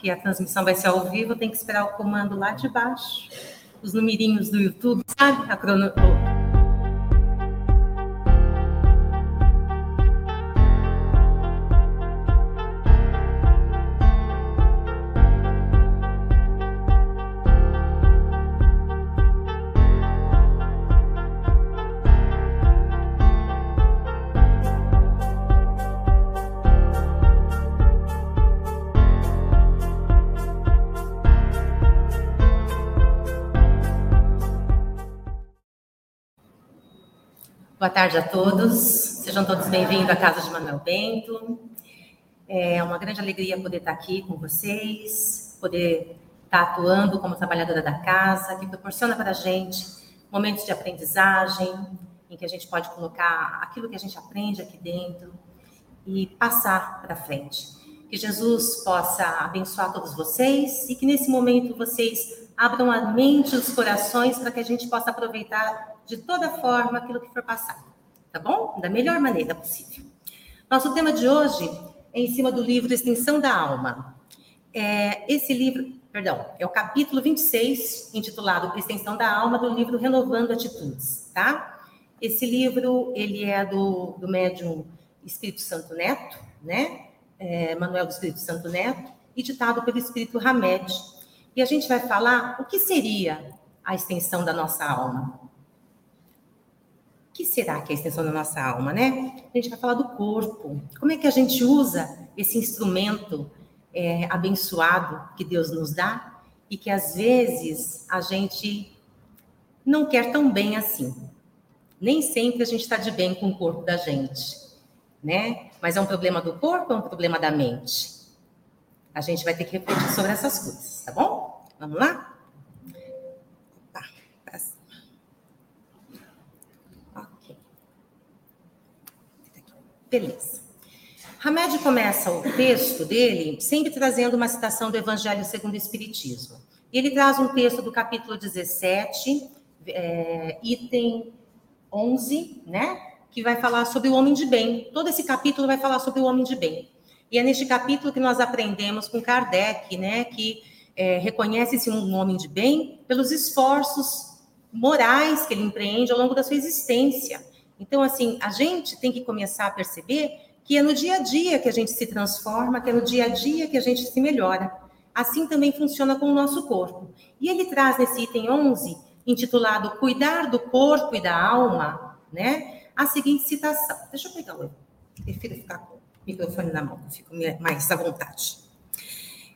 que a transmissão vai ser ao vivo, tem que esperar o comando lá de baixo. Os numerinhos do YouTube, sabe? A crono... tarde a todos, sejam todos bem-vindos à Casa de Manuel Bento. É uma grande alegria poder estar aqui com vocês, poder estar atuando como trabalhadora da casa, que proporciona para a gente momentos de aprendizagem, em que a gente pode colocar aquilo que a gente aprende aqui dentro e passar para frente. Que Jesus possa abençoar todos vocês e que nesse momento vocês abram a mente e os corações para que a gente possa aproveitar de toda forma aquilo que for passado, tá bom? Da melhor maneira possível. Nosso tema de hoje é em cima do livro Extinção da Alma. É, esse livro, perdão, é o capítulo 26, intitulado Extensão da Alma, do livro Renovando Atitudes, tá? Esse livro, ele é do, do médium Espírito Santo Neto, né? É, Manuel do Espírito Santo Neto, e ditado pelo Espírito Hamed. E a gente vai falar o que seria a extensão da nossa alma que será que é a extensão da nossa alma, né? A gente vai falar do corpo. Como é que a gente usa esse instrumento é, abençoado que Deus nos dá e que às vezes a gente não quer tão bem assim. Nem sempre a gente está de bem com o corpo da gente, né? Mas é um problema do corpo ou é um problema da mente? A gente vai ter que refletir sobre essas coisas, tá bom? Vamos lá? Beleza. Hamed começa o texto dele sempre trazendo uma citação do Evangelho segundo o Espiritismo. Ele traz um texto do capítulo 17, é, item 11, né? Que vai falar sobre o homem de bem. Todo esse capítulo vai falar sobre o homem de bem. E é neste capítulo que nós aprendemos com Kardec, né? Que é, reconhece-se um homem de bem pelos esforços morais que ele empreende ao longo da sua existência. Então, assim, a gente tem que começar a perceber que é no dia a dia que a gente se transforma, que é no dia a dia que a gente se melhora. Assim também funciona com o nosso corpo. E ele traz nesse item 11, intitulado Cuidar do Corpo e da Alma, né, a seguinte citação. Deixa eu pegar o. Prefiro ficar com o microfone na mão, fico mais à vontade.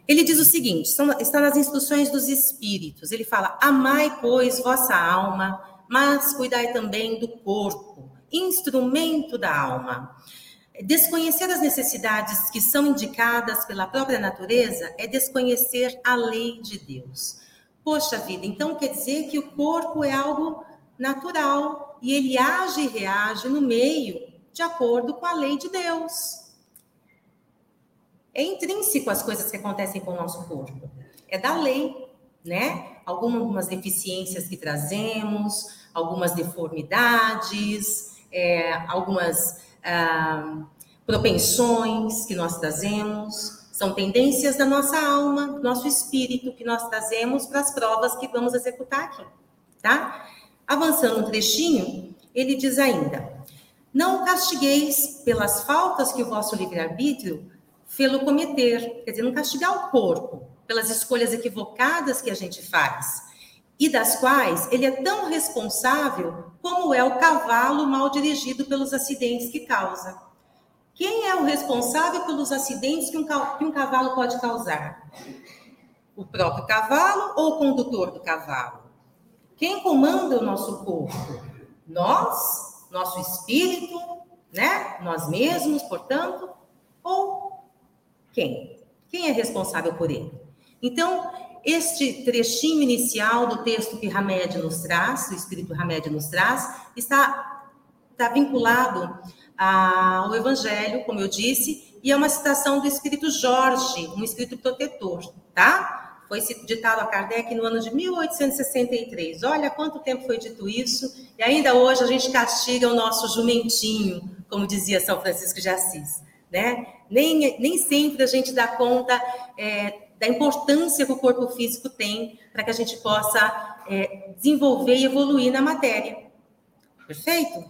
Ele diz o seguinte: está nas instruções dos espíritos. Ele fala: Amai, pois, vossa alma, mas cuidai também do corpo instrumento da alma. Desconhecer as necessidades que são indicadas pela própria natureza é desconhecer a lei de Deus. Poxa vida, então quer dizer que o corpo é algo natural e ele age e reage no meio de acordo com a lei de Deus. É intrínseco as coisas que acontecem com o nosso corpo. É da lei, né? Algumas deficiências que trazemos, algumas deformidades, é, algumas ah, propensões que nós trazemos, são tendências da nossa alma, nosso espírito que nós trazemos para as provas que vamos executar aqui, tá? Avançando um trechinho, ele diz ainda: Não castigueis pelas faltas que o vosso livre-arbítrio fê-lo cometer, quer dizer, não castigar o corpo pelas escolhas equivocadas que a gente faz, e das quais ele é tão responsável como é o cavalo mal dirigido pelos acidentes que causa. Quem é o responsável pelos acidentes que um, que um cavalo pode causar? O próprio cavalo ou o condutor do cavalo? Quem comanda o nosso corpo? Nós, nosso espírito, né? Nós mesmos, portanto, ou quem? Quem é responsável por ele? Então, este trechinho inicial do texto que Hamed nos traz, o Espírito Hamed nos traz, está, está vinculado ao Evangelho, como eu disse, e é uma citação do Espírito Jorge, um Espírito protetor, tá? Foi ditado a Kardec no ano de 1863. Olha quanto tempo foi dito isso, e ainda hoje a gente castiga o nosso jumentinho, como dizia São Francisco de Assis, né? Nem, nem sempre a gente dá conta é, da importância que o corpo físico tem para que a gente possa é, desenvolver e evoluir na matéria. Perfeito?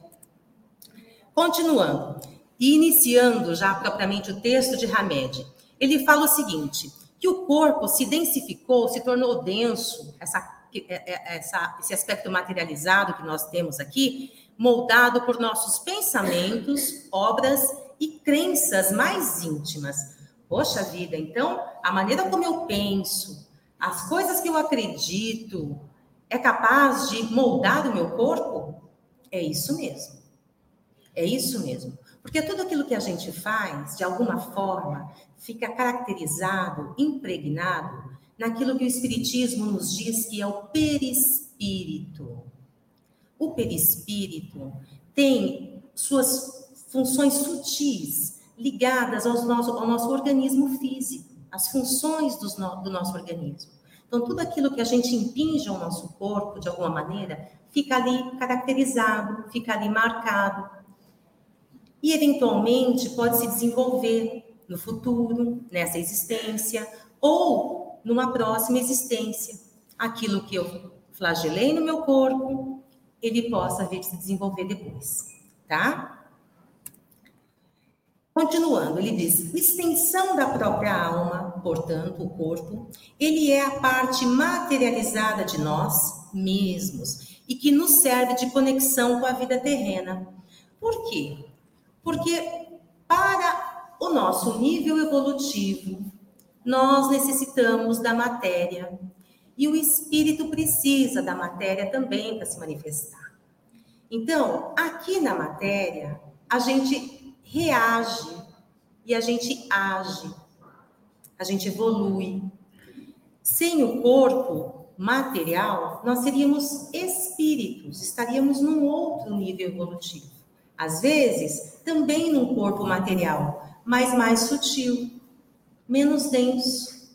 Continuando, e iniciando já propriamente o texto de Hamed, ele fala o seguinte: que o corpo se densificou, se tornou denso, essa, é, é, essa, esse aspecto materializado que nós temos aqui, moldado por nossos pensamentos, obras e crenças mais íntimas. Poxa vida, então a maneira como eu penso, as coisas que eu acredito, é capaz de moldar o meu corpo? É isso mesmo. É isso mesmo. Porque tudo aquilo que a gente faz, de alguma forma, fica caracterizado, impregnado naquilo que o Espiritismo nos diz que é o perispírito. O perispírito tem suas funções sutis ligadas aos nosso, ao nosso organismo físico, as funções no, do nosso organismo. Então, tudo aquilo que a gente impinge ao nosso corpo, de alguma maneira, fica ali caracterizado, fica ali marcado. E, eventualmente, pode se desenvolver no futuro, nessa existência, ou numa próxima existência. Aquilo que eu flagelei no meu corpo, ele possa vir se desenvolver depois, tá? Continuando, ele diz: extensão da própria alma, portanto, o corpo, ele é a parte materializada de nós mesmos e que nos serve de conexão com a vida terrena. Por quê? Porque para o nosso nível evolutivo, nós necessitamos da matéria e o espírito precisa da matéria também para se manifestar. Então, aqui na matéria, a gente reage e a gente age, a gente evolui. Sem o corpo material, nós seríamos espíritos, estaríamos num outro nível evolutivo. Às vezes, também num corpo material, mas mais sutil, menos denso.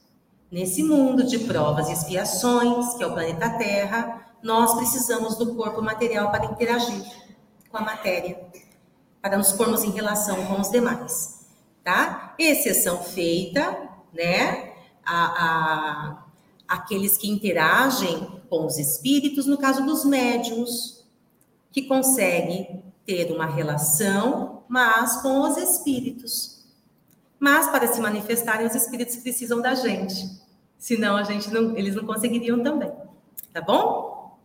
Nesse mundo de provas e expiações, que é o planeta Terra, nós precisamos do corpo material para interagir com a matéria, para nos pormos em relação com os demais, tá? Exceção feita, né, a, a aqueles que interagem com os espíritos, no caso dos médiums, que conseguem ter uma relação, mas com os espíritos. Mas para se manifestarem, os espíritos precisam da gente. Senão a gente não, eles não conseguiriam também. Tá bom?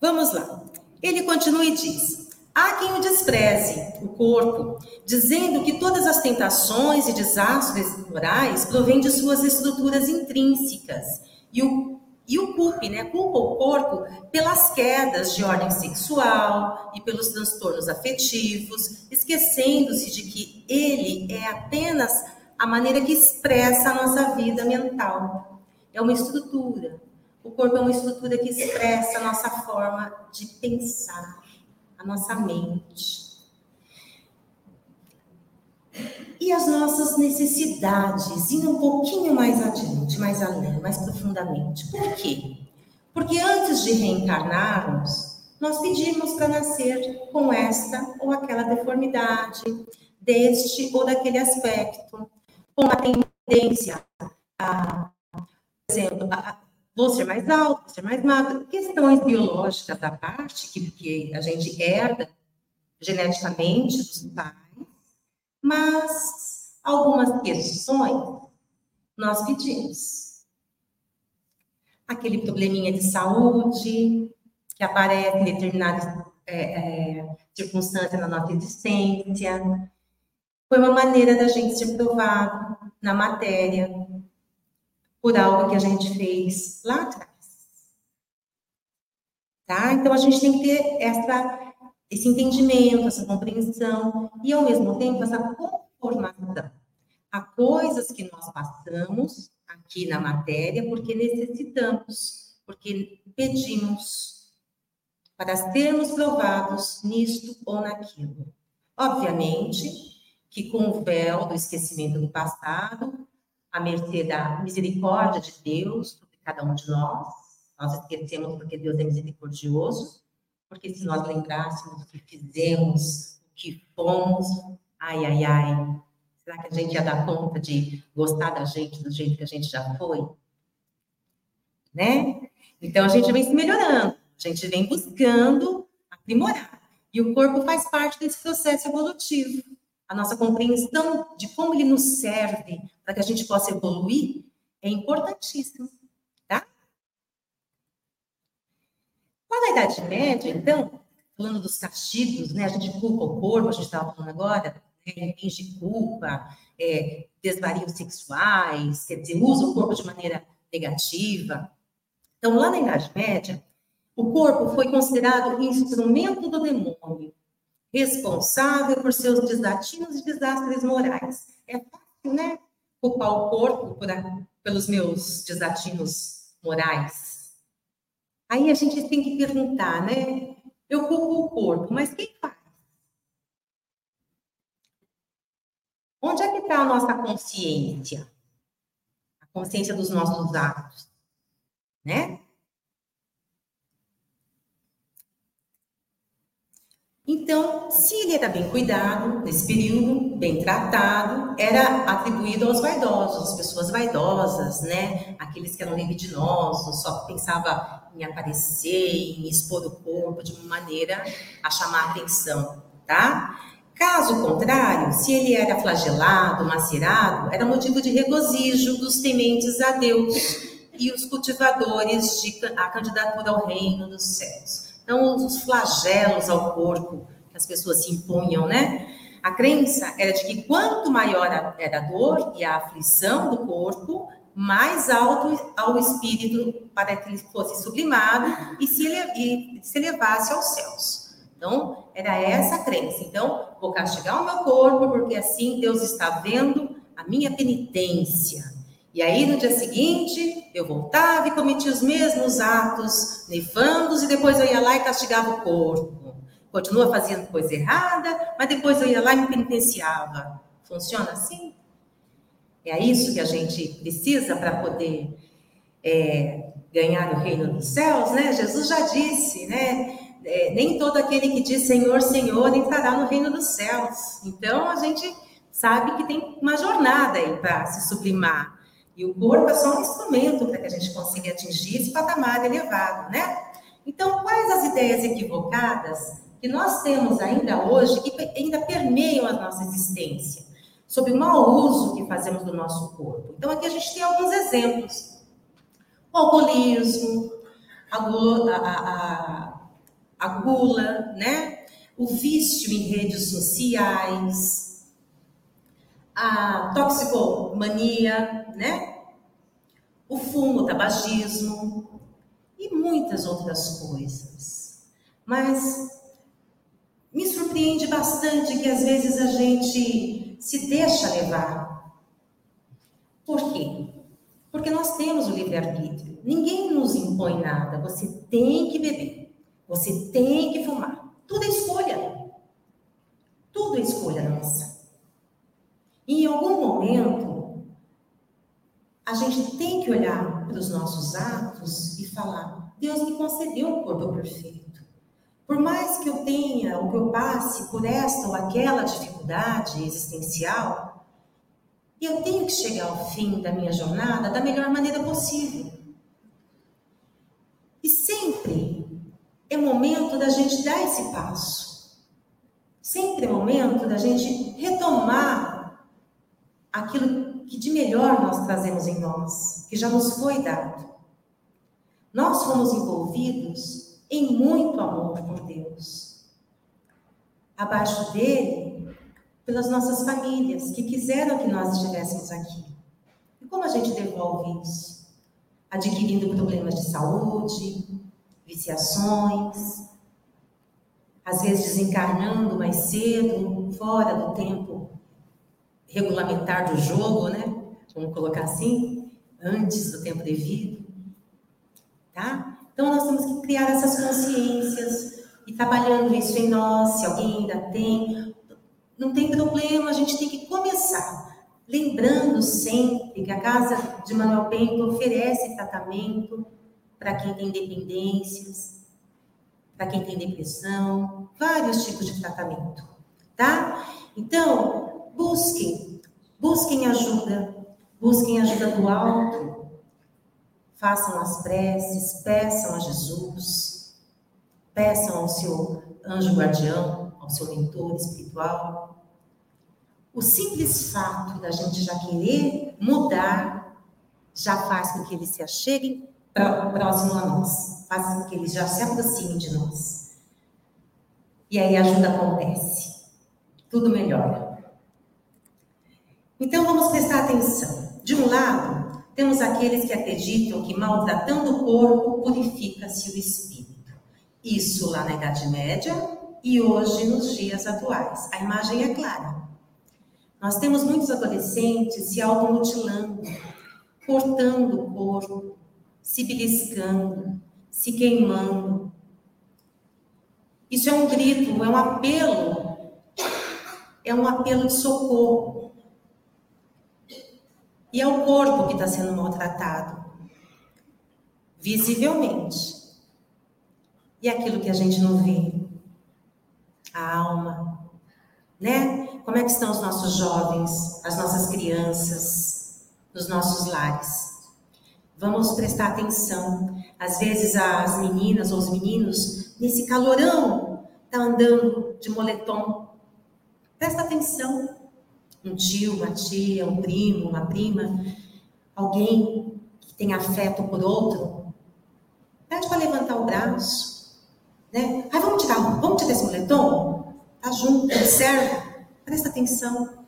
Vamos lá. Ele continua e diz: Há quem o despreze, o corpo, dizendo que todas as tentações e desastres morais provêm de suas estruturas intrínsecas e o e o culpe, né? Culpa o corpo pelas quedas de ordem sexual e pelos transtornos afetivos, esquecendo-se de que ele é apenas a maneira que expressa a nossa vida mental. É uma estrutura. O corpo é uma estrutura que expressa a nossa forma de pensar, a nossa mente. E as nossas necessidades, indo um pouquinho mais adiante, mais além, mais profundamente. Por quê? Porque antes de reencarnarmos, nós pedimos para nascer com esta ou aquela deformidade, deste ou daquele aspecto, com a tendência a, por exemplo, a, vou ser mais alto, vou ser mais magro, questões biológicas da parte que, que a gente herda geneticamente dos pais, mas algumas questões nós pedimos. Aquele probleminha de saúde que aparece em determinadas é, é, circunstâncias na nossa existência. Foi uma maneira da gente ser provado na matéria por algo que a gente fez lá atrás. Tá? Então, a gente tem que ter essa esse entendimento, essa compreensão e, ao mesmo tempo, essa conformação. Há coisas que nós passamos aqui na matéria porque necessitamos, porque pedimos para sermos provados nisto ou naquilo. Obviamente que com o véu do esquecimento do passado, a mercê da misericórdia de Deus sobre cada um de nós, nós esquecemos porque Deus é misericordioso, porque se nós lembrássemos o que fizemos, o que fomos, ai, ai, ai, Será que a gente ia dar conta de gostar da gente do jeito que a gente já foi? Né? Então a gente vem se melhorando, a gente vem buscando aprimorar. E o corpo faz parte desse processo evolutivo. A nossa compreensão de como ele nos serve para que a gente possa evoluir é importantíssimo, tá? Lá na Idade Média, então, falando dos castigos, né? A gente culpa o corpo, a gente estava falando agora, né? culpa, é, desvarios sexuais, quer dizer, usa o corpo de maneira negativa. Então, lá na Idade Média, o corpo foi considerado instrumento do demônio, responsável por seus desatinos e desastres morais. É fácil, né? Culpar o corpo por, pelos meus desatinos morais. Aí a gente tem que perguntar, né? Eu culpo o corpo, mas quem faz? Onde é que está a nossa consciência? A consciência dos nossos atos, né? Então, se ele era bem cuidado nesse período, bem tratado, era atribuído aos vaidosos, pessoas vaidosas, né? Aqueles que eram libidinosos, só pensava em aparecer, em expor o corpo de uma maneira a chamar atenção, tá? Caso contrário, se ele era flagelado, macerado, era motivo de regozijo dos tementes a Deus e os cultivadores de a candidatura ao reino dos céus. Então, os flagelos ao corpo que as pessoas se impunham, né? A crença era de que quanto maior era a dor e a aflição do corpo, mais alto ao espírito para que ele fosse sublimado e se, e se elevasse aos céus. Então, era essa a crença. Então, vou castigar o meu corpo, porque assim Deus está vendo a minha penitência. E aí, no dia seguinte, eu voltava e cometia os mesmos atos nefandos, e depois eu ia lá e castigava o corpo. Continua fazendo coisa errada, mas depois eu ia lá e me penitenciava. Funciona assim? É isso que a gente precisa para poder é, ganhar o reino dos céus, né? Jesus já disse, né? É, nem todo aquele que diz Senhor, Senhor entrará no reino dos céus. Então a gente sabe que tem uma jornada aí para se sublimar. E o corpo é só um instrumento para que a gente consiga atingir esse patamar elevado, né? Então, quais as ideias equivocadas que nós temos ainda hoje, que ainda permeiam a nossa existência, sobre o mau uso que fazemos do nosso corpo? Então, aqui a gente tem alguns exemplos. O alcoolismo, a, gula, a, a, a gula né? O vício em redes sociais, a toxicomania, né? O fumo, o tabagismo e muitas outras coisas. Mas me surpreende bastante que às vezes a gente se deixa levar. Por quê? Porque nós temos o livre-arbítrio. Ninguém nos impõe nada. Você tem que beber. Você tem que fumar. Tudo é escolha. Tudo é escolha nossa. E em algum momento, a gente tem que olhar para os nossos atos e falar: Deus me concedeu um corpo perfeito. Por mais que eu tenha ou que eu passe por esta ou aquela dificuldade existencial, eu tenho que chegar ao fim da minha jornada da melhor maneira possível. E sempre é momento da gente dar esse passo. Sempre é momento da gente retomar aquilo que de melhor nós trazemos em nós, que já nos foi dado. Nós fomos envolvidos em muito amor por Deus. Abaixo dele, pelas nossas famílias que quiseram que nós estivéssemos aqui. E como a gente devolve isso? Adquirindo problemas de saúde, viciações, às vezes desencarnando mais cedo, fora do tempo regulamentar do jogo, né? Vamos colocar assim, antes do tempo devido, tá? Então nós temos que criar essas consciências e trabalhando isso em nós, se alguém ainda tem, não tem problema, a gente tem que começar. Lembrando sempre que a Casa de Manuel Bento oferece tratamento para quem tem dependências, para quem tem depressão, vários tipos de tratamento, tá? Então, busquem Busquem ajuda, busquem ajuda do alto. Façam as preces, peçam a Jesus, peçam ao seu anjo guardião, ao seu mentor espiritual. O simples fato da gente já querer mudar já faz com que eles se acheguem próximo a nós, faz com que eles já se aproximem de nós. E aí a ajuda acontece, tudo melhora. Então vamos prestar atenção. De um lado, temos aqueles que acreditam que maltratando o corpo purifica-se o espírito. Isso lá na Idade Média e hoje nos dias atuais. A imagem é clara. Nós temos muitos adolescentes se automutilando, cortando o corpo, se beliscando, se queimando. Isso é um grito, é um apelo, é um apelo de socorro. E é o corpo que está sendo maltratado, visivelmente. E aquilo que a gente não vê, a alma, né? Como é que estão os nossos jovens, as nossas crianças, nos nossos lares? Vamos prestar atenção. Às vezes as meninas ou os meninos, nesse calorão, tá andando de moletom. Presta atenção um tio, uma tia, um primo, uma prima, alguém que tem afeto por outro, pede para levantar o braço, né? Ah, vamos tirar, vamos tirar esse moletom? Tá junto, observa, presta atenção,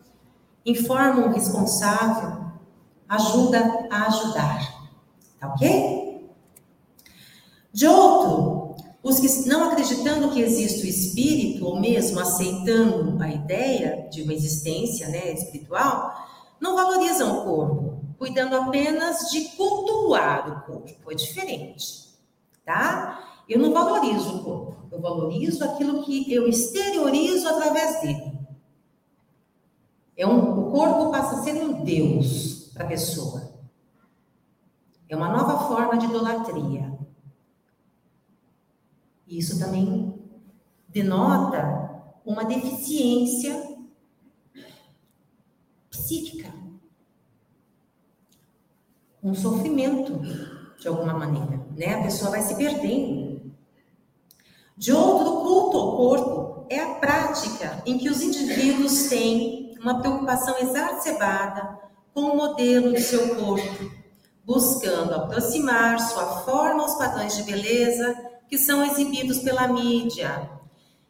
informa um responsável, ajuda a ajudar, tá ok? De outro, os que não acreditando que existe o espírito, ou mesmo aceitando a ideia de uma existência né, espiritual, não valorizam o corpo, cuidando apenas de cultuar o corpo. É diferente, tá? Eu não valorizo o corpo, eu valorizo aquilo que eu exteriorizo através dele. É um, o corpo passa a ser um Deus para a pessoa. É uma nova forma de idolatria. Isso também denota uma deficiência psíquica, um sofrimento de alguma maneira, né? A pessoa vai se perdendo. De outro, culto ao corpo é a prática em que os indivíduos têm uma preocupação exacerbada com o modelo de seu corpo, buscando aproximar sua forma aos padrões de beleza que são exibidos pela mídia,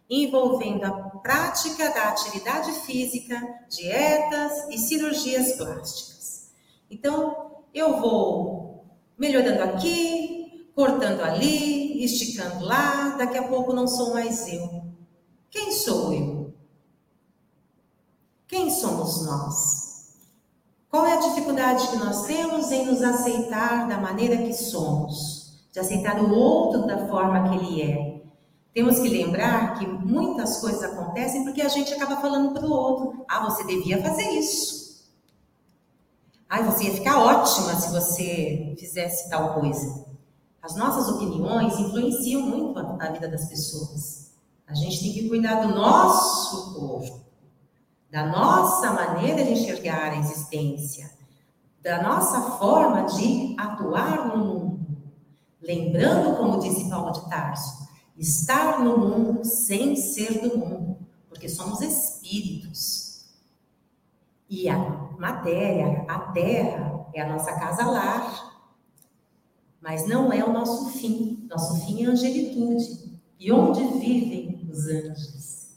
envolvendo a prática da atividade física, dietas e cirurgias plásticas. Então, eu vou melhorando aqui, cortando ali, esticando lá, daqui a pouco não sou mais eu. Quem sou eu? Quem somos nós? Qual é a dificuldade que nós temos em nos aceitar da maneira que somos? De aceitar o outro da forma que ele é. Temos que lembrar que muitas coisas acontecem porque a gente acaba falando para o outro: ah, você devia fazer isso. Ah, você ia ficar ótima se você fizesse tal coisa. As nossas opiniões influenciam muito a, vida das pessoas. A gente tem que cuidar do nosso corpo, da nossa maneira de enxergar a existência, da nossa forma de atuar no mundo. Lembrando, como disse Paulo de Tarso, estar no mundo sem ser do mundo, porque somos espíritos. E a matéria, a terra, é a nossa casa lar. Mas não é o nosso fim. Nosso fim é a angelitude. E onde vivem os anjos?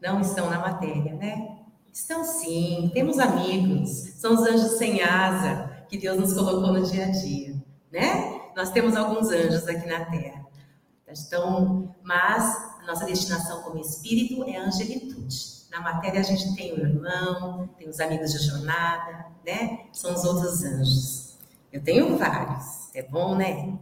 Não estão na matéria, né? Estão sim, temos amigos, são os anjos sem asa que Deus nos colocou no dia a dia, né? Nós temos alguns anjos aqui na Terra. Então, mas a nossa destinação como espírito é angelitude. Na matéria a gente tem o irmão, tem os amigos de jornada, né? São os outros anjos. Eu tenho vários, é bom, né?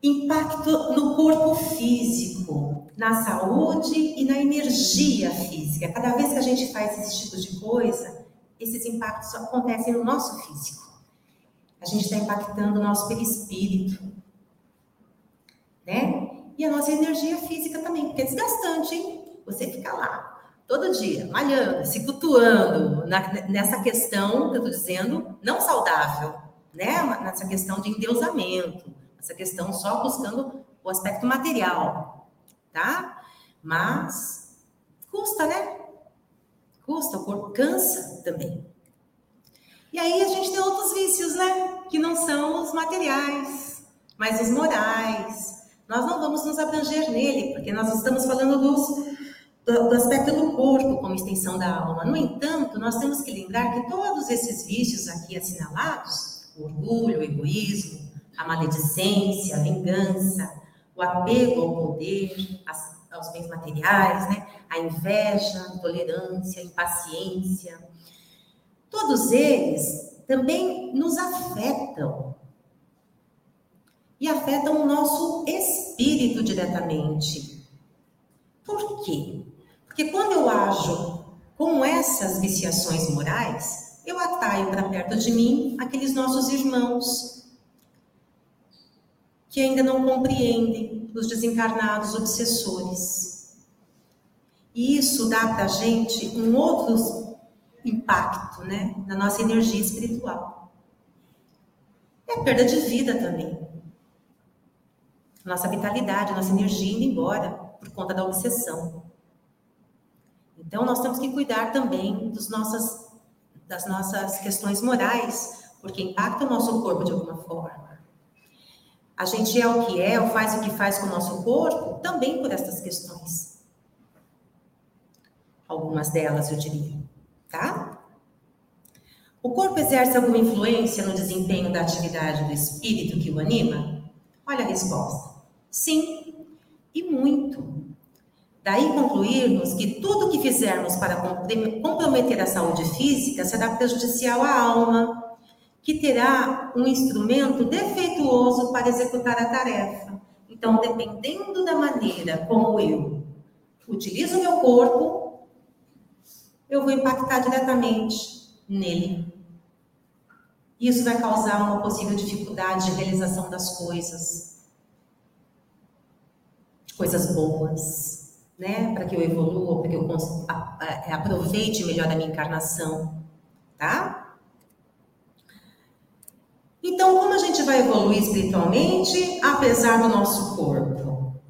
Impacto no corpo físico, na saúde e na energia física. Cada vez que a gente faz esse tipo de coisa, esses impactos acontecem no nosso físico a gente está impactando o nosso perispírito, né? E a nossa energia física também, porque é desgastante, hein? Você fica lá todo dia, malhando, se cultuando na, nessa questão que eu estou dizendo, não saudável, né? Nessa questão de endeusamento, essa questão só buscando o aspecto material, tá? Mas custa, né? Custa, o corpo cansa também. E aí a gente tem outros vícios, né? Que não são os materiais, mas os morais. Nós não vamos nos abranger nele, porque nós estamos falando dos do, aspecto do corpo como extensão da alma. No entanto, nós temos que lembrar que todos esses vícios aqui assinalados, o orgulho, o egoísmo, a maledicência, a vingança, o apego ao poder, as, aos bens materiais, né? a inveja, a intolerância, a impaciência, todos eles também nos afetam. E afetam o nosso espírito diretamente. Por quê? Porque quando eu ajo com essas viciações morais, eu atraio para perto de mim aqueles nossos irmãos que ainda não compreendem os desencarnados obsessores. E isso dá para a gente um outro impacto né, na nossa energia espiritual. É perda de vida também. Nossa vitalidade, nossa energia indo embora por conta da obsessão. Então, nós temos que cuidar também dos nossas, das nossas questões morais, porque impacta o nosso corpo de alguma forma. A gente é o que é, ou faz o que faz com o nosso corpo, também por essas questões. Algumas delas, eu diria, tá? O corpo exerce alguma influência no desempenho da atividade do espírito que o anima? Olha a resposta. Sim, e muito. Daí concluirmos que tudo que fizermos para comprometer a saúde física será prejudicial à alma, que terá um instrumento defeituoso para executar a tarefa. Então, dependendo da maneira como eu utilizo o meu corpo, eu vou impactar diretamente nele. Isso vai causar uma possível dificuldade de realização das coisas. Coisas boas né? Para que eu evolua, para que eu é, aproveite melhor a minha encarnação, tá? Então, como a gente vai evoluir espiritualmente, apesar do nosso corpo?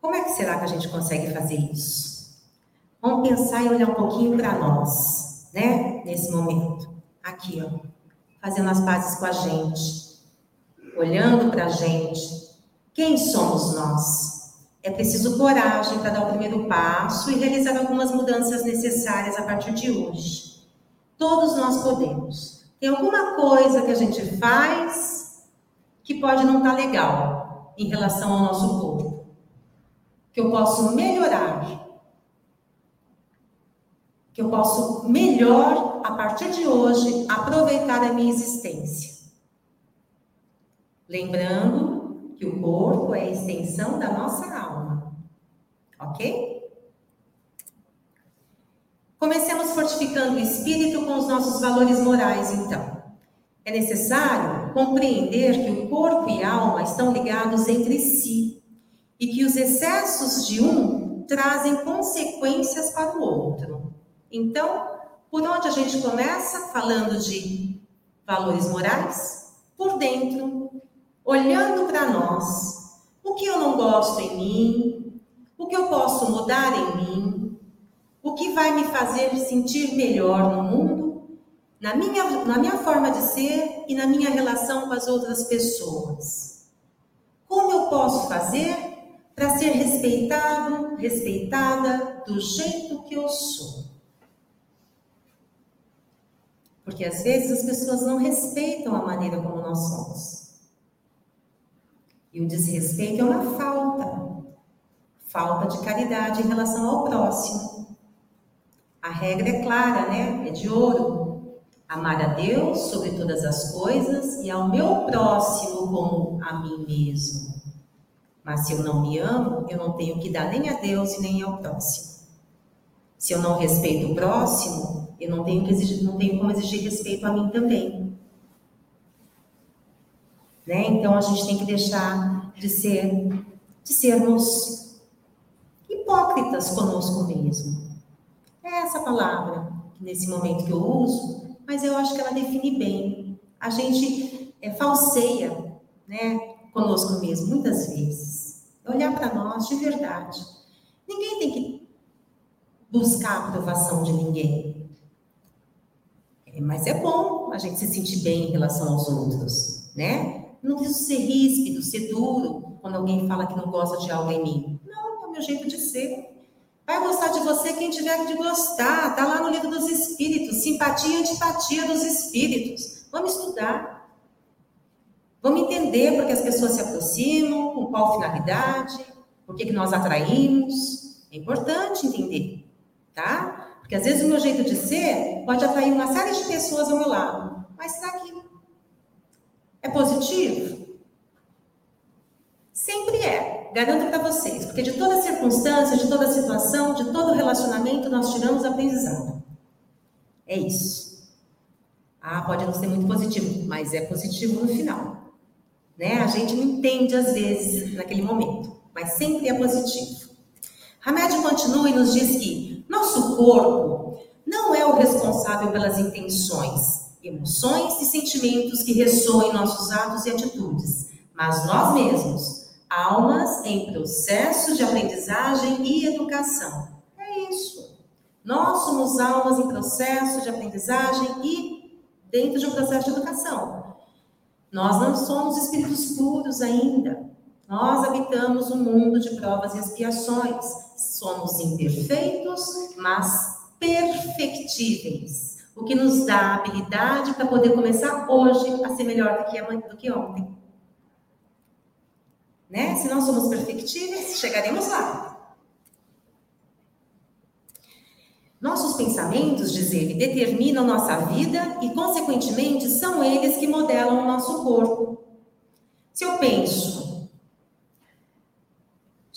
Como é que será que a gente consegue fazer isso? Vamos pensar e olhar um pouquinho para nós, né? Nesse momento. Aqui, ó. Fazendo as pazes com a gente. Olhando para a gente. Quem somos nós? É preciso coragem para dar o primeiro passo e realizar algumas mudanças necessárias a partir de hoje. Todos nós podemos. Tem alguma coisa que a gente faz que pode não estar tá legal em relação ao nosso corpo, que eu posso melhorar, que eu posso melhor a partir de hoje aproveitar a minha existência. Lembrando que o corpo é a extensão da nossa alma. Ok? Comecemos fortificando o espírito com os nossos valores morais, então. É necessário compreender que o corpo e a alma estão ligados entre si e que os excessos de um trazem consequências para o outro. Então, por onde a gente começa? Falando de valores morais? Por dentro, olhando para nós, o que eu não gosto em mim, o que eu posso mudar em mim, o que vai me fazer sentir melhor no mundo, na minha, na minha forma de ser e na minha relação com as outras pessoas. Como eu posso fazer para ser respeitado, respeitada do jeito que eu sou? Porque às vezes as pessoas não respeitam a maneira como nós somos. E o desrespeito é uma falta, falta de caridade em relação ao próximo. A regra é clara, né? É de ouro. Amar a Deus sobre todas as coisas e ao meu próximo como a mim mesmo. Mas se eu não me amo, eu não tenho que dar nem a Deus e nem ao próximo. Se eu não respeito o próximo, eu não tenho, que exigir, não tenho como exigir respeito a mim também. Né? Então a gente tem que deixar de ser, de sermos hipócritas conosco mesmo. É essa palavra, nesse momento que eu uso, mas eu acho que ela define bem. A gente é, falseia, né, conosco mesmo, muitas vezes. Olhar para nós de verdade. Ninguém tem que buscar a aprovação de ninguém. É, mas é bom a gente se sentir bem em relação aos outros, né? Não preciso ser ríspido, ser duro quando alguém fala que não gosta de algo em mim. Não, é o meu jeito de ser. Vai gostar de você quem tiver que gostar. Está lá no livro dos espíritos. Simpatia e antipatia dos espíritos. Vamos estudar. Vamos entender por que as pessoas se aproximam, com qual finalidade, por que, que nós atraímos. É importante entender, tá? Porque às vezes o meu jeito de ser pode atrair uma série de pessoas ao meu lado. Mas será que é positivo? Sempre é, garanto para vocês, porque de toda circunstância, de toda situação, de todo relacionamento, nós tiramos aprendizado. É isso. Ah, pode não ser muito positivo, mas é positivo no final. Né? A gente não entende às vezes naquele momento, mas sempre é positivo. Hamed continua e nos diz que nosso corpo não é o responsável pelas intenções, emoções e sentimentos que ressoam em nossos atos e atitudes, mas nós mesmos, almas em processo de aprendizagem e educação. É isso. Nós somos almas em processo de aprendizagem e dentro de um processo de educação. Nós não somos espíritos puros ainda. Nós habitamos um mundo de provas e expiações. Somos imperfeitos, mas perfectíveis o que nos dá a habilidade para poder começar hoje a ser melhor do que, amanhã, do que ontem. Né? Se nós somos perfectíveis, chegaremos lá. Nossos pensamentos, diz ele, determinam nossa vida e, consequentemente, são eles que modelam o nosso corpo. Se eu penso,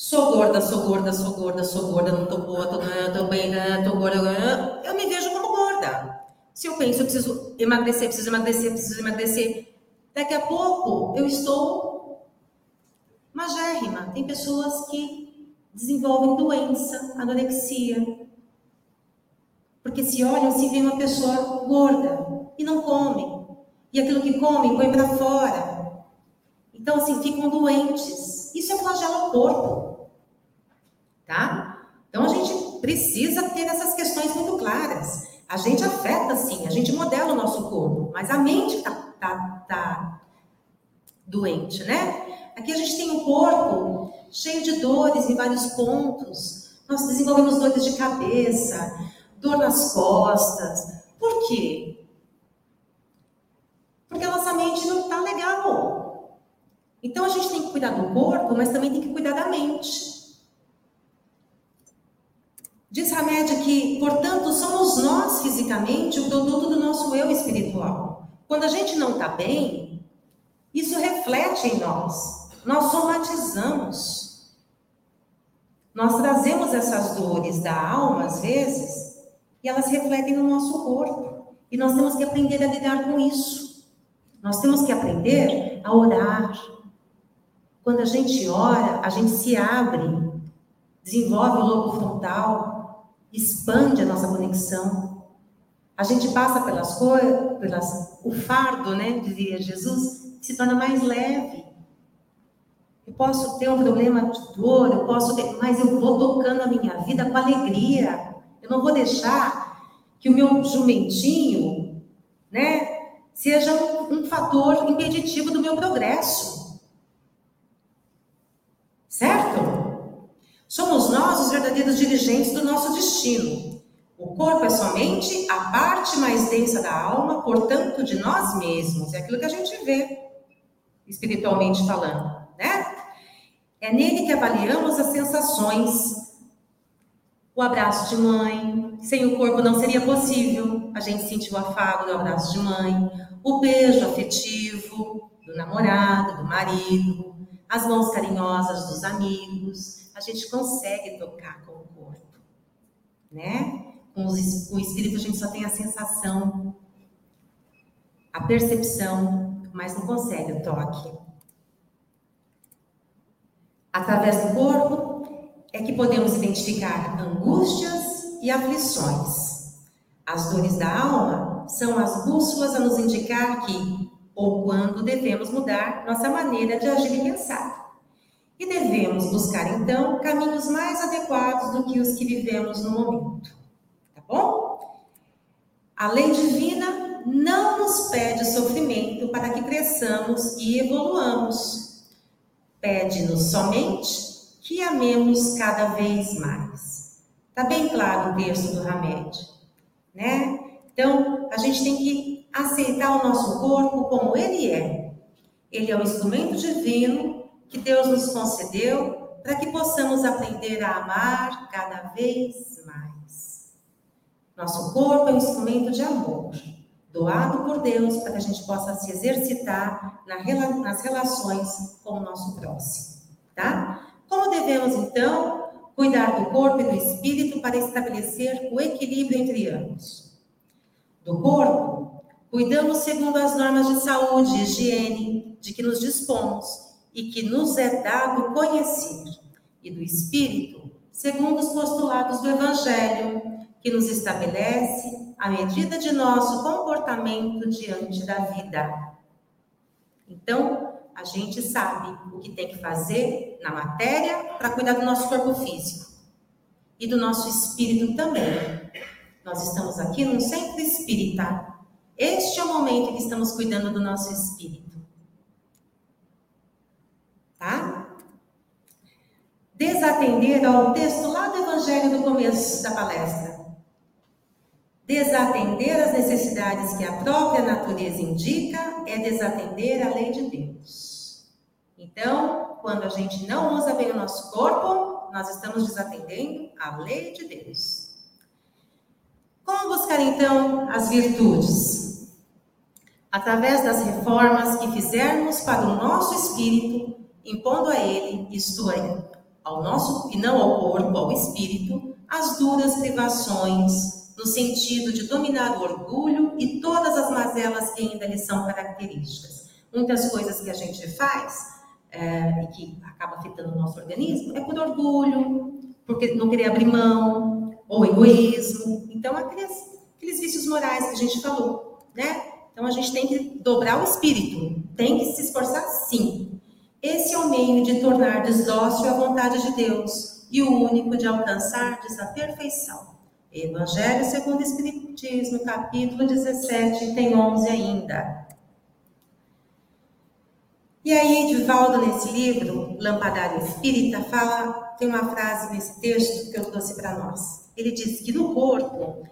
sou gorda, sou gorda, sou gorda, sou gorda, não tô boa, tô, tô bem, tô gorda, eu me vejo como gorda. Se eu penso, eu preciso emagrecer, preciso emagrecer, preciso emagrecer, daqui a pouco eu estou magérrima. Tem pessoas que desenvolvem doença, anorexia, porque se olham, se vê uma pessoa gorda e não comem. E aquilo que comem põe para fora. Então, assim, ficam doentes. Isso é flagelo ao corpo. Tá? Então, a gente precisa ter essas questões muito claras. A gente afeta, sim, a gente modela o nosso corpo, mas a mente está tá, tá doente, né? Aqui a gente tem um corpo cheio de dores em vários pontos. Nós desenvolvemos dores de cabeça, dor nas costas. Por quê? Porque a nossa mente não está legal. Então a gente tem que cuidar do corpo, mas também tem que cuidar da mente. Diz Hamed que, portanto, somos nós fisicamente o produto do nosso eu espiritual. Quando a gente não está bem, isso reflete em nós. Nós somatizamos. Nós trazemos essas dores da alma, às vezes, e elas refletem no nosso corpo. E nós temos que aprender a lidar com isso. Nós temos que aprender a orar. Quando a gente ora, a gente se abre, desenvolve o lobo frontal, expande a nossa conexão. A gente passa pelas coisas, pelas, o fardo, né, dizia Jesus, se torna mais leve. Eu posso ter um problema de dor, eu posso ter, mas eu vou tocando a minha vida com alegria. Eu não vou deixar que o meu jumentinho, né, seja um, um fator impeditivo do meu progresso. Certo? Somos nós os verdadeiros dirigentes do nosso destino. O corpo é somente a parte mais densa da alma, portanto, de nós mesmos. É aquilo que a gente vê, espiritualmente falando, né? É nele que avaliamos as sensações. O abraço de mãe, sem o corpo não seria possível. A gente sentiu o afago do abraço de mãe, o beijo afetivo do namorado, do marido, as mãos carinhosas dos amigos a gente consegue tocar com o corpo, né? Com, o espírito a gente só tem a sensação, a percepção, mas não consegue o toque. Através do corpo é que podemos identificar angústias e aflições. As dores da alma são as bússolas a nos indicar que ou quando devemos mudar nossa maneira de agir e pensar. E devemos buscar então caminhos mais adequados do que os que vivemos no momento. Tá bom? A lei divina não nos pede sofrimento para que cresçamos e evoluamos. Pede-nos somente que amemos cada vez mais. Tá bem claro o texto do Hamed, né? Então, a gente tem que aceitar o nosso corpo como ele é. Ele é um instrumento divino que Deus nos concedeu para que possamos aprender a amar cada vez mais. Nosso corpo é um instrumento de amor, doado por Deus para que a gente possa se exercitar nas relações com o nosso próximo, tá? Como devemos então cuidar do corpo e do espírito para estabelecer o equilíbrio entre ambos? Do corpo, cuidamos segundo as normas de saúde e higiene de que nos dispomos e que nos é dado conhecer, e do Espírito, segundo os postulados do Evangelho, que nos estabelece a medida de nosso comportamento diante da vida. Então, a gente sabe o que tem que fazer na matéria para cuidar do nosso corpo físico e do nosso espírito também. Nós estamos aqui num centro espírita. Este é o momento que estamos cuidando do nosso espírito tá? Desatender ao texto lá do Evangelho do começo da palestra. Desatender as necessidades que a própria natureza indica é desatender a lei de Deus. Então, quando a gente não usa bem o nosso corpo, nós estamos desatendendo a lei de Deus. Como buscar então as virtudes? Através das reformas que fizermos para o nosso espírito impondo a ele, isto é, ao nosso e não ao corpo, ao espírito, as duras privações, no sentido de dominar o orgulho e todas as mazelas que ainda lhe são características. Muitas coisas que a gente faz é, e que acaba afetando o nosso organismo é por orgulho, porque não querer abrir mão, ou egoísmo. Então, aqueles, aqueles vícios morais que a gente falou, né? Então, a gente tem que dobrar o espírito, tem que se esforçar sim, esse é o meio de tornar desdócil a vontade de Deus e o único de alcançar a perfeição. Evangelho segundo o Espiritismo, capítulo 17, tem 11 ainda. E aí, Divaldo, nesse livro, Lampadário Espírita, fala, tem uma frase nesse texto que eu trouxe para nós. Ele diz que no corpo,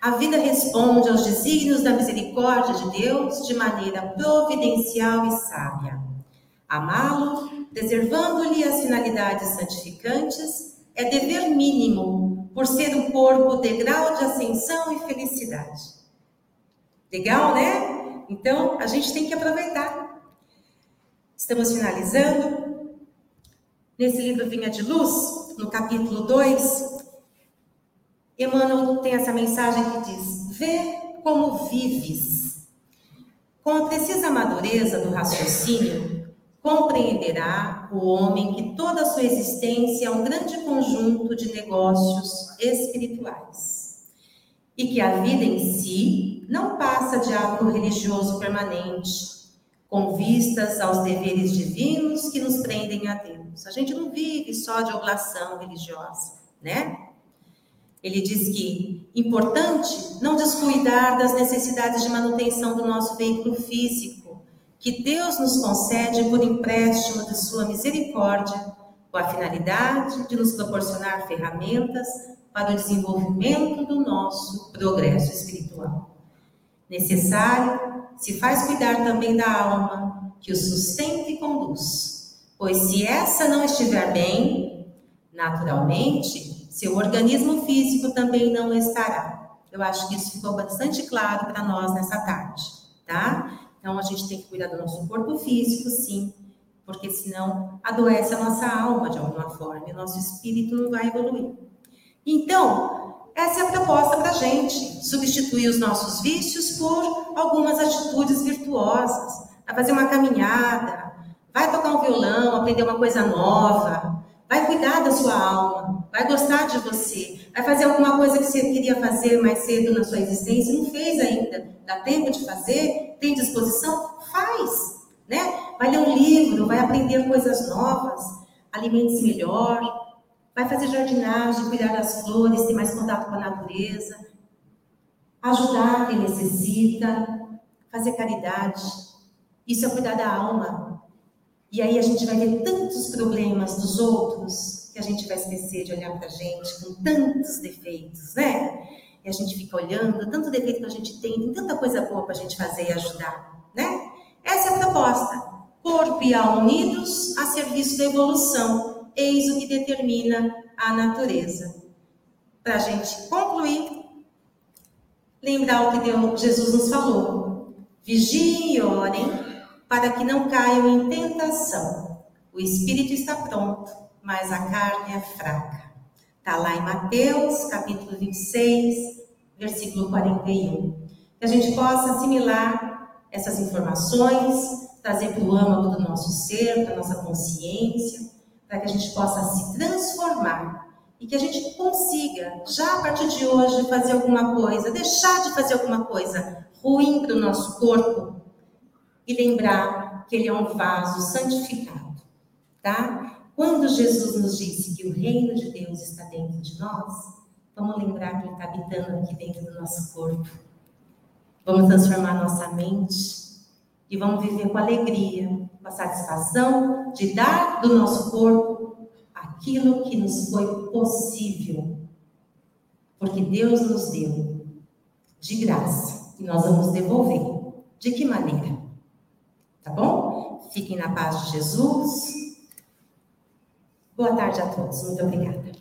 a vida responde aos desígnios da misericórdia de Deus de maneira providencial e sábia. Amá-lo, preservando-lhe as finalidades santificantes, é dever mínimo, por ser o corpo degrau de ascensão e felicidade. Legal, né? Então, a gente tem que aproveitar. Estamos finalizando. Nesse livro Vinha de Luz, no capítulo 2, Emmanuel tem essa mensagem que diz: Vê como vives. Com a precisa madureza do raciocínio, compreenderá o homem que toda a sua existência é um grande conjunto de negócios espirituais e que a vida em si não passa de ato religioso permanente, com vistas aos deveres divinos que nos prendem a Deus. A gente não vive só de oblação religiosa, né? Ele diz que importante não descuidar das necessidades de manutenção do nosso veículo físico que Deus nos concede por empréstimo de sua misericórdia, com a finalidade de nos proporcionar ferramentas para o desenvolvimento do nosso progresso espiritual. Necessário se faz cuidar também da alma, que o sustenta e conduz, pois se essa não estiver bem, naturalmente, seu organismo físico também não estará. Eu acho que isso ficou bastante claro para nós nessa tarde, tá? Então, a gente tem que cuidar do nosso corpo físico, sim, porque senão adoece a nossa alma de alguma forma e o nosso espírito não vai evoluir. Então, essa é a proposta para a gente: substituir os nossos vícios por algumas atitudes virtuosas. Vai fazer uma caminhada, vai tocar um violão, aprender uma coisa nova, vai cuidar da sua alma, vai gostar de você, vai fazer alguma coisa que você queria fazer mais cedo na sua existência, não fez ainda, dá tempo de fazer, tem disposição, faz, né? Vai ler um livro, vai aprender coisas novas, alimente-se melhor, vai fazer jardinagem, cuidar das flores, ter mais contato com a natureza, ajudar quem necessita, fazer caridade. Isso é cuidar da alma. E aí a gente vai ver tantos problemas dos outros que a gente vai esquecer de olhar para a gente com tantos defeitos, né? E a gente fica olhando, tanto defeito que a gente tem, tem tanta coisa boa para a gente fazer e ajudar, né? Essa é a proposta. Corpo e alma unidos a serviço da evolução. Eis o que determina a natureza. Para a gente concluir, lembrar o que Deus, Jesus nos falou. Vigiem e orem para que não caiam em tentação. O espírito está pronto, mas a carne é fraca. Está lá em Mateus, capítulo 26, versículo 41. Que a gente possa assimilar essas informações, trazer para o âmago do nosso ser, para a nossa consciência, para que a gente possa se transformar e que a gente consiga, já a partir de hoje, fazer alguma coisa, deixar de fazer alguma coisa ruim para o nosso corpo e lembrar que ele é um vaso santificado, tá? Quando Jesus nos disse que o reino de Deus está dentro de nós, vamos lembrar que ele está habitando aqui dentro do nosso corpo. Vamos transformar nossa mente e vamos viver com alegria, com a satisfação de dar do nosso corpo aquilo que nos foi possível, porque Deus nos deu de graça e nós vamos devolver. De que maneira? Tá bom? Fiquem na paz de Jesus. Boa tarde a todos. Muito obrigada.